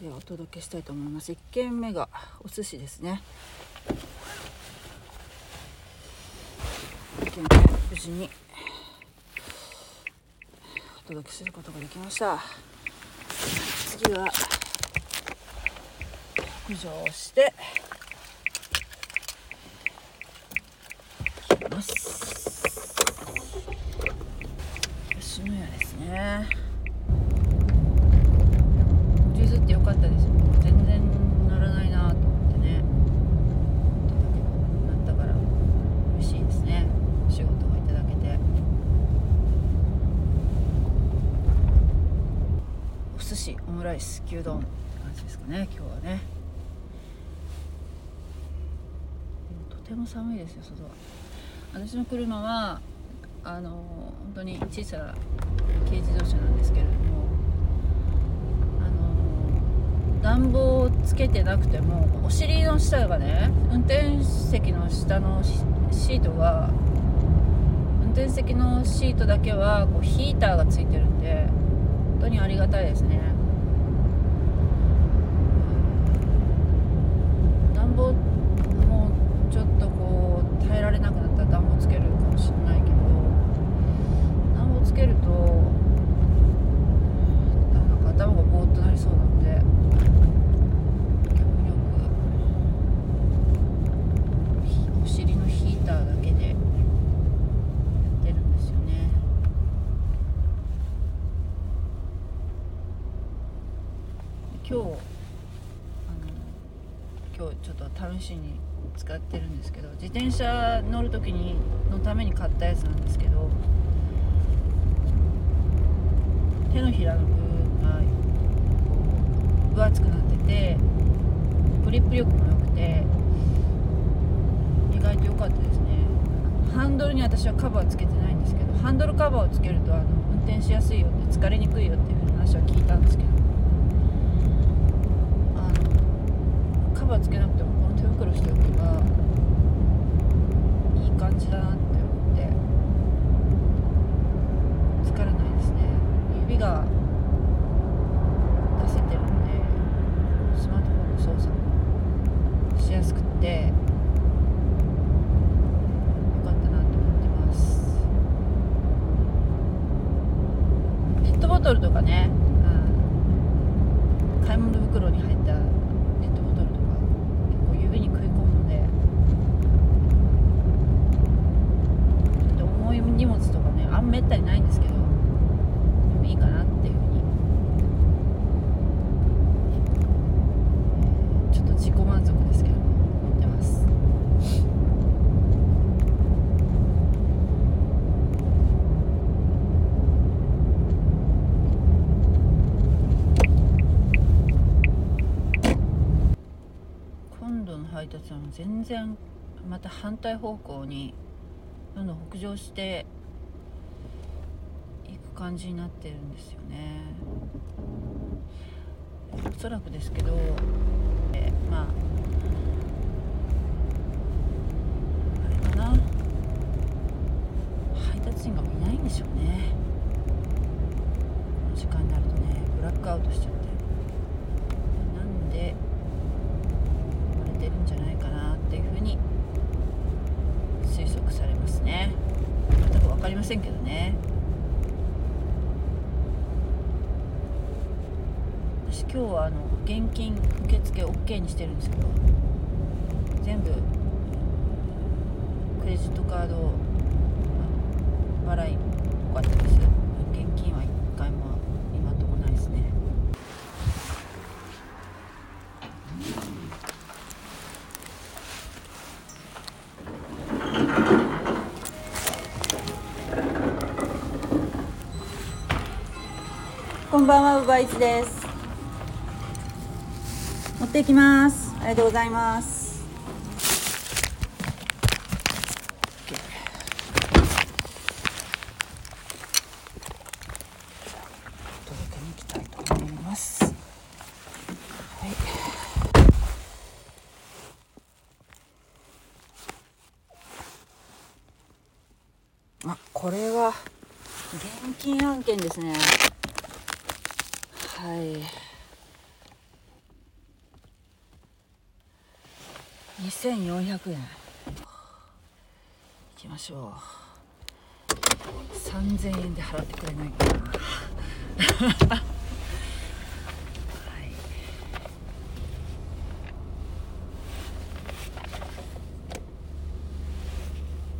ではお届けしたいと思います。1軒目がお寿司ですね。1軒目無事にお届けすることができました。次は浮上してきます吉野家ですね譲ってよかったですよ全然乗らないなと思ってねなったから嬉しいですね仕事をいただけてお寿司オムライス牛丼って感じですかね今日はねでもとても寒いですよ外は私の車はあの本当に小さな軽自動車なんですけれどもあの暖房をつけてなくてもお尻の下がね運転席の下のシートが運転席のシートだけはこうヒーターがついてるんで本当にありがたいですね暖房もうちょっとこう耐えられなくなったら暖房つけるかもしれないけど暖房つけるとなんか頭がぼーっとなりそうなので極力ひお尻のヒーターだけでやってるんですよね今日あの今日ちょっと試しに使ってるんですけど自転車乗る時にのために買ったやつなんですけど手のひらの部分が分厚くなっててグリップ力も良くて意外と良かったですね。ハンドルに私はカバーつけてないんですけどハンドルカバーをつけるとあの運転しやすいよって疲れにくいよっていう話は聞いたんですけどあのカバーつけなくてもこの手袋しておけば感じだなって思って。疲れないですね。指が出せてるんでスマートフォンの操作もしやすくってよかったなと思ってますペットボトルとかね、うん、買い物袋に入ったペットボトルとか結構指に食い込むのでちょっと重い荷物とかねあんめったにないんですけどでもいいかなっていうふうに、えーちょっと自己満足ですけど思ってます今度の配達はもう全然また反対方向にどんどん北上していく感じになってるんですよね。おそらくですけど、えまああれかな。配達員がもういないんでしょうね。この時間になるとねブラックアウトしちゃってなんで割れてるんじゃないかなっていうふうに推測されますね全く分かりませんけどね。私今日はあの現金受付 OK にしてるんですけど全部クレジットカード払いっぽかったです。こんばんは、ウーバーイです。持っていきます。ありがとうございます。届けに行きたいと思います。はい。あ、これは現金案件ですね。はい。2400円。いきましょう。3000円で払ってくれないかな。はい。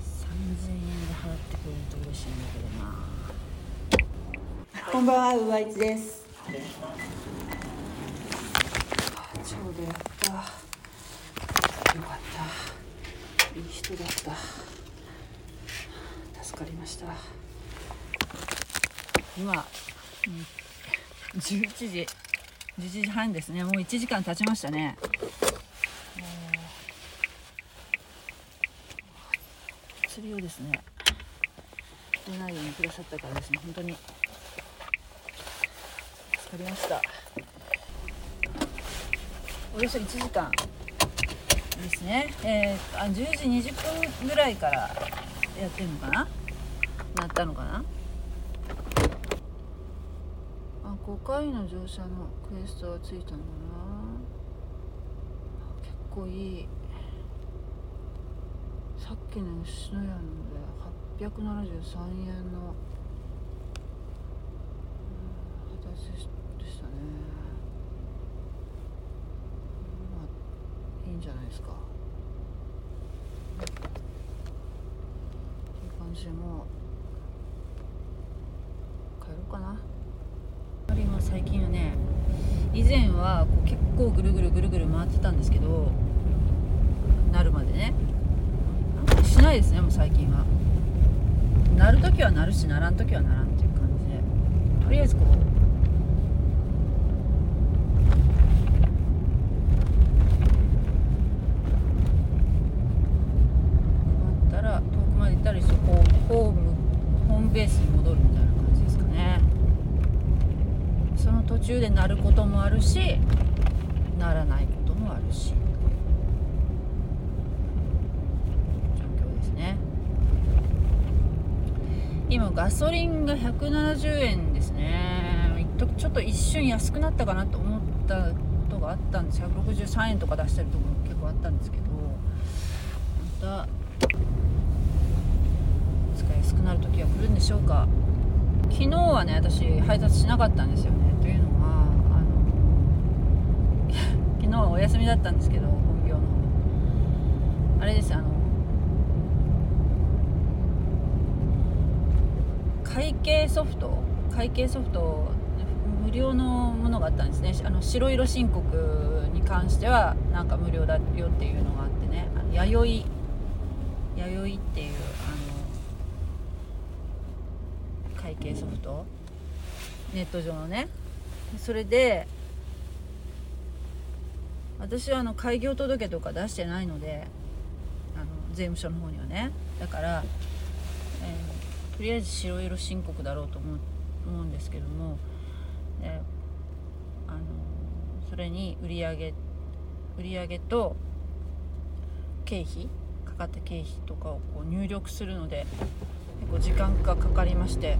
3000円で払ってくれると嬉しいんだけどな。こんばんは、うわいちです。ちょうどやったよかった。いい人だった。助かりました。今、うん、11時11時半ですね。もう1時間経ちましたね。釣りをですね出ないようにくださったからですね本当に。助かりました。およそ1時間ですね、えー、あ10時20分ぐらいからやってるのかな？なったのかな？あ5回の乗車のクエストがついたのかな。結構いい。さっきの吉野家ので873円の、うん、形でしたねいいんじゃないですか。いい感じでもう帰ろうかな。今最近はね以前はこう結構ぐるぐるぐるぐる回ってたんですけどなるまでね。なんかしないですねもう最近は。なる時はなるしならん時はならんっていう感じで。とりあえずこうったりしてこうホームホームベースに戻るみたいな感じですかねその途中で鳴ることもあるし鳴らないこともあるし。状況ですね。今ガソリンが170円ですね。ちょっと一瞬安くなったかなと思ったことがあったんです。163円とか出してるところも結構あったんですけどまた安くなる時は来るんでしょうか。昨日はね私配達しなかったんですよねというのはあの昨日お休みだったんですけど本業の。あれですあの会計ソフト会計ソフト無料のものがあったんですね。あの白色申告に関してはなんか無料だよっていうのがあってね。あの弥生弥生っていうあの会計ソフト。ネット上のね。それで私はあの開業届とか出してないのであの税務署の方にはね。だから、えー、とりあえず白色申告だろうと思う思うんですけども、え、あのそれに売上売上と経費かかった経費とかをこう入力するので結構時間がかかりまして。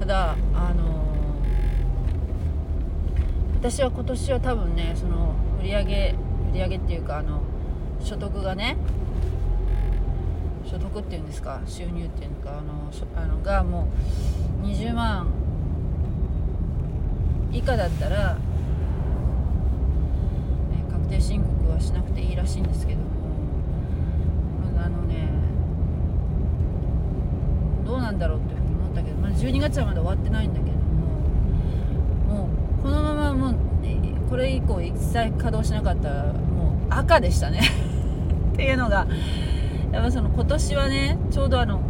ただあの、私は今年は多分ねその売上売上っていうかあの所得がね所得っていうんですか収入っていうのかあのあのがもう20万以下だったら、ね、確定申告はしなくていいらしいんですけどもあのねどうなんだろうって思ったけど、まだ12月はまだ終わってないんだけどももうこのままもうこれ以降一切稼働しなかったもう赤でしたね。っていうのがやっぱその今年はねちょうどあの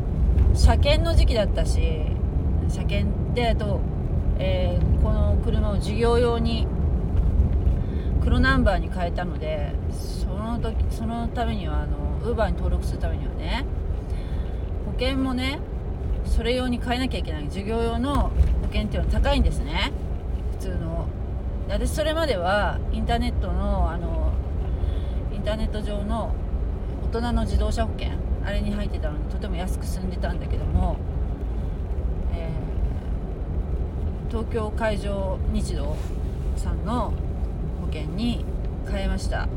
車検の時期だったし車検であと、えー、この車を事業用に黒ナンバーに変えたのでその時そのためにはあのウーバーに登録するためにはね保険もねそれ用に変えなきゃいけない。授業用の保険っていうのは高いんですね。私それまではインターネットのあのインターネット上の大人の自動車保険あれに入ってたのにとても安く済んでたんだけども、えー、東京海上日動さんの保険に変えました。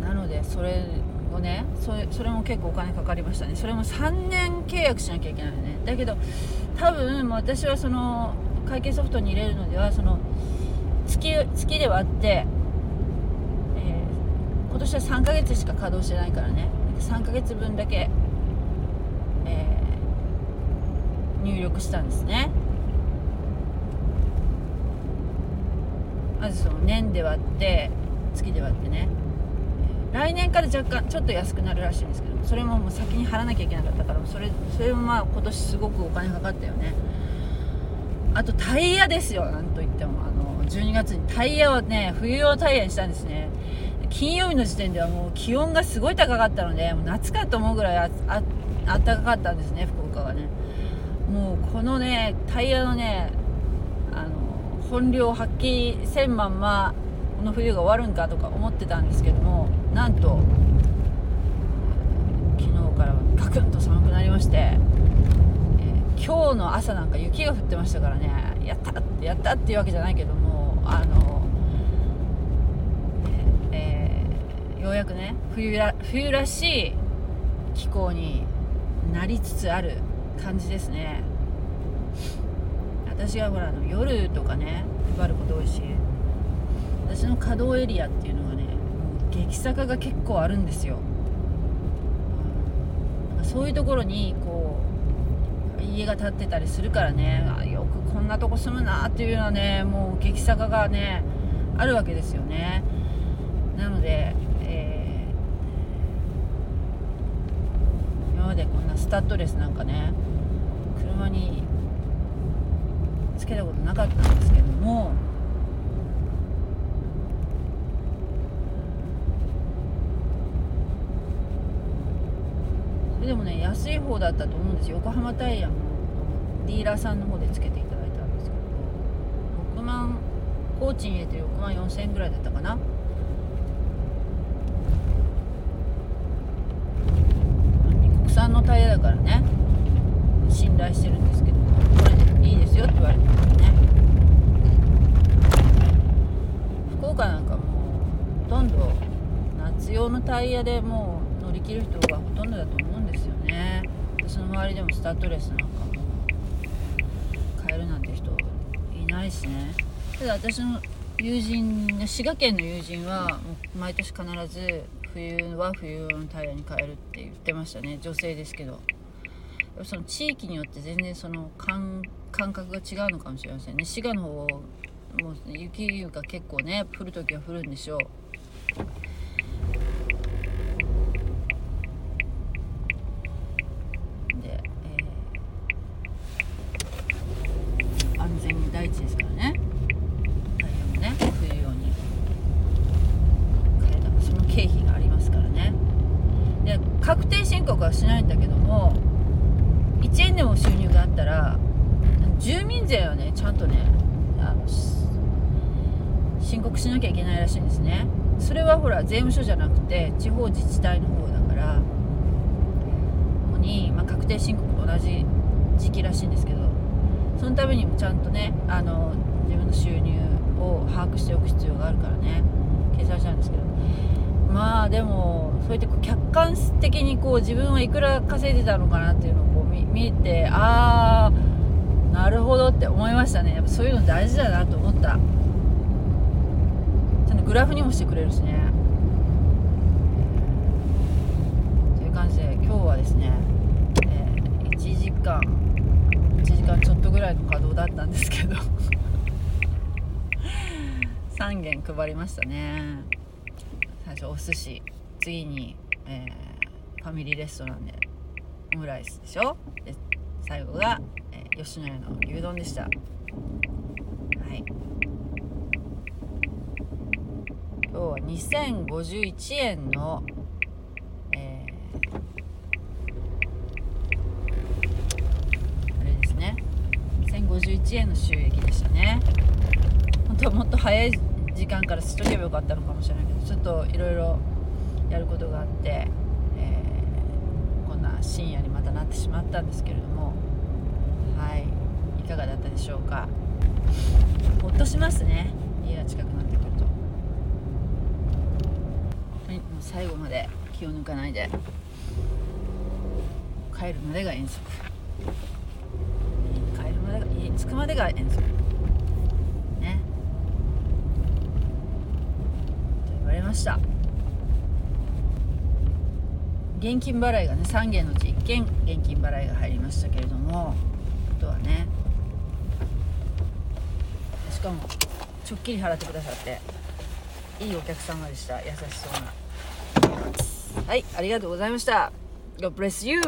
なのでそれをねそれそれも結構お金かかりましたね。それも3年契約しなきゃいけないのね。だけど多分私はその会計ソフトに入れるのではその月月で割って、えー、今年は3ヶ月しか稼働してないからね。3ヶ月分だけ、えー、入力したんですね。まずその年で割って月で割ってね。来年から若干ちょっと安くなるらしいんですけどそれももう先に払わなきゃいけなかったからそれそれもまあ今年すごくお金かかったよね。あとタイヤですよなんといっても。あの12月に。タイヤをね冬用タイヤにしたんですね。金曜日の時点ではもう気温がすごい高かったのでもう夏かと思うぐらいああったかかったんですね福岡がね。もうこのねタイヤのねあの本領発揮せんまんまこの冬が終わるんかとか思ってたんですけどもなんと昨日からガクンと寒くなりまして、えー、今日の朝なんか雪が降ってましたからね。やったってやったっていうわけじゃないけどもあの、えー、ようやくね冬ら冬らしい気候になりつつある感じですね。私はほらあの夜とかね配ること多いし私の稼働エリアっていうのがね激坂が結構あるんですよ、そういうところにこう家が建ってたりするからね。よくこんなとこ住むなっていうようなねもう激坂がねあるわけですよね。なので、えー、今までこんなスタッドレスなんかね車につけたことなかったんですけどもでもね安い方だったと思うんです横浜タイヤのディーラーさんの方でつけていただいたんですけど6万工賃入れて6万4000円ぐらいだったかな。国産のタイヤだからね。信頼してるんですけどこれでいいですよって言われてますね。福岡なんかもうほとんど夏用のタイヤでもう乗り切る人がほとんどだと思うんですよね。私の周りでもスタッドレスなんかも買えるなんて人いないしね。ただ私の友人滋賀県の友人は毎年必ず冬は冬のタイヤに変えるって言ってましたね。女性ですけど。その地域によって全然その感覚が違うのかもしれませんね。滋賀の方もう雪が結構ね降る時は降るんでしょうはしないんだけども1円でも収入があったら住民税はねちゃんとねあの申告しなきゃいけないらしいんですね。それはほら税務署じゃなくて地方自治体の方だからここに、まあ、確定申告と同じ時期らしいんですけどそのためにもちゃんとねあの自分の収入を把握しておく必要があるからね計算したんですけど。まあでもそうやって客観的にこう自分はいくら稼いでたのかなっていうのをこう見てああなるほどって思いましたね。やっぱそういうの大事だなと思った。ちゃんとグラフにもしてくれるしね。という感じで今日はですね、えー、1時間1時間ちょっとぐらいの稼働だったんですけど。3件配りましたね。最初お寿司次に、えー、ファミリーレストランでオムライスでしょ？最後が、えー、吉野家の牛丼でした。はい。今日は2051円のえー、あれですね。1051円の収益でしたね。本当はもっと早い時間からしとけばよかったのかもしれないけどちょっといろいろやることがあって、えー、こんな深夜にまたなってしまったんですけれども。はい。いかがだったでしょうか？ほっとしますね。家が近くなってくると。もう最後まで気を抜かないで。帰るまでが遠足。帰るまでが家に着くまでが遠足。ね。と言われました。現金払いがね3件のうち1件現金払いが入りましたけれども。とはね。しかもちょっきり払ってくださって。いいお客様でした。優しそうな。はいありがとうございました。God bless you